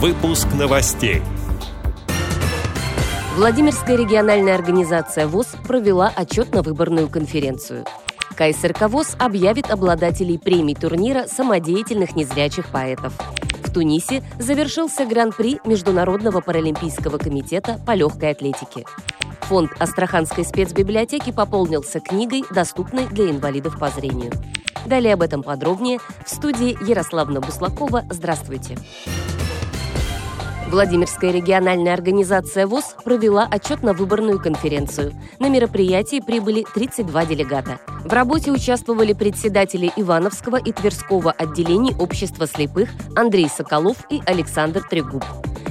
Выпуск новостей. Владимирская региональная организация ВОЗ провела отчетно-выборную конференцию. КСРК ВОЗ объявит обладателей премий турнира самодеятельных незрячих поэтов. В Тунисе завершился Гран-при Международного паралимпийского комитета по легкой атлетике. Фонд Астраханской спецбиблиотеки пополнился книгой, доступной для инвалидов по зрению. Далее об этом подробнее в студии Ярославна Буслакова. Здравствуйте. Владимирская региональная организация ВОЗ провела отчетно-выборную конференцию. На мероприятии прибыли 32 делегата. В работе участвовали председатели Ивановского и Тверского отделений общества слепых Андрей Соколов и Александр Трегуб.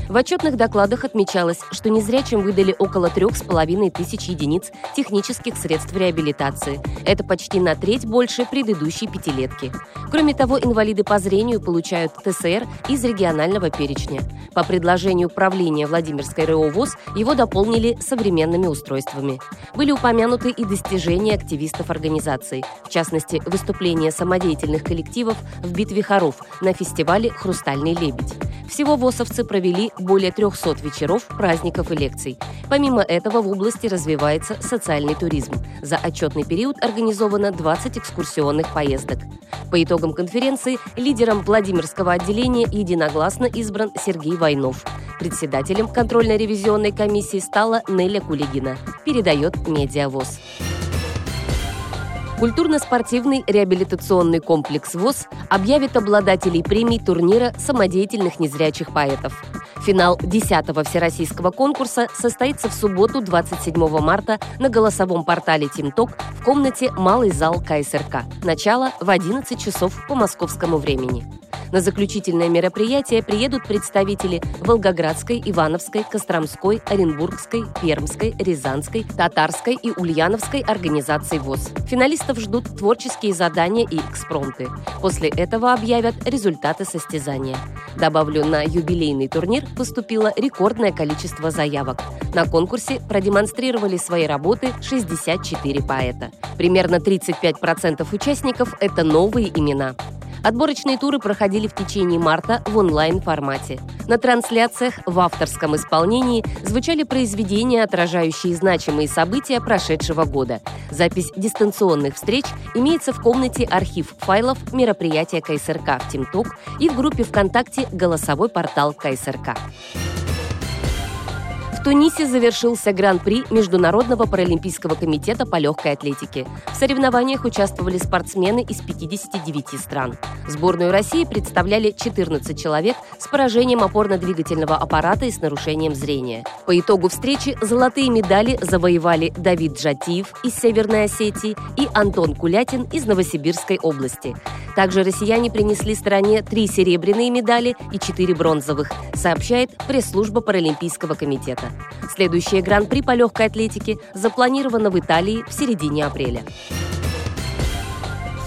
В отчетных докладах отмечалось, что незрячим выдали около трех с половиной тысяч единиц технических средств реабилитации. Это почти на треть больше предыдущей пятилетки. Кроме того, инвалиды по зрению получают ТСР из регионального перечня. По предложению правления Владимирской ВОЗ его дополнили современными устройствами. Были упомянуты и достижения активистов организации, в частности, выступления самодеятельных коллективов в «Битве хоров» на фестивале «Хрустальный лебедь». Всего ВОСовцы провели более 300 вечеров, праздников и лекций. Помимо этого в области развивается социальный туризм. За отчетный период организовано 20 экскурсионных поездок. По итогам конференции лидером Владимирского отделения единогласно избран Сергей Войнов. Председателем контрольно-ревизионной комиссии стала Неля Кулигина. Передает Медиавоз. Культурно-спортивный реабилитационный комплекс ВОЗ объявит обладателей премий турнира самодеятельных незрячих поэтов. Финал 10-го всероссийского конкурса состоится в субботу 27 марта на голосовом портале «Тимток» в комнате «Малый зал КСРК». Начало в 11 часов по московскому времени. На заключительное мероприятие приедут представители Волгоградской, Ивановской, Костромской, Оренбургской, Пермской, Рязанской, Татарской и Ульяновской организаций ВОЗ. Финалистов ждут творческие задания и экспромты. После этого объявят результаты состязания. Добавлю, на юбилейный турнир поступило рекордное количество заявок. На конкурсе продемонстрировали свои работы 64 поэта. Примерно 35% участников – это новые имена. Отборочные туры проходили в течение марта в онлайн-формате. На трансляциях в авторском исполнении звучали произведения, отражающие значимые события прошедшего года. Запись дистанционных встреч имеется в комнате архив файлов мероприятия КСРК в ТимТок и в группе ВКонтакте «Голосовой портал КСРК». Тунисе завершился Гран-при Международного паралимпийского комитета по легкой атлетике. В соревнованиях участвовали спортсмены из 59 стран. Сборную России представляли 14 человек с поражением опорно-двигательного аппарата и с нарушением зрения. По итогу встречи золотые медали завоевали Давид Джатиев из Северной Осетии и Антон Кулятин из Новосибирской области. Также россияне принесли стране три серебряные медали и четыре бронзовых, сообщает пресс-служба Паралимпийского комитета. Следующее гран-при по легкой атлетике запланировано в Италии в середине апреля.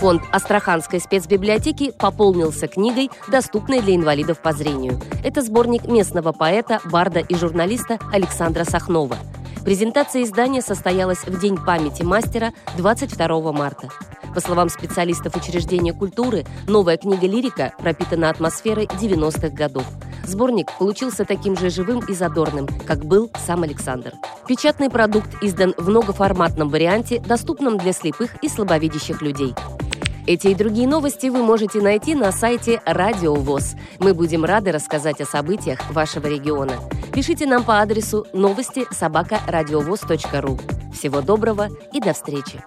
Фонд Астраханской спецбиблиотеки пополнился книгой, доступной для инвалидов по зрению. Это сборник местного поэта, барда и журналиста Александра Сахнова. Презентация издания состоялась в День памяти мастера 22 марта. По словам специалистов учреждения культуры, новая книга лирика пропитана атмосферой 90-х годов – Сборник получился таким же живым и задорным, как был сам Александр. Печатный продукт издан в многоформатном варианте, доступном для слепых и слабовидящих людей. Эти и другие новости вы можете найти на сайте Радио ВОЗ. Мы будем рады рассказать о событиях вашего региона. Пишите нам по адресу новости собака ру. Всего доброго и до встречи!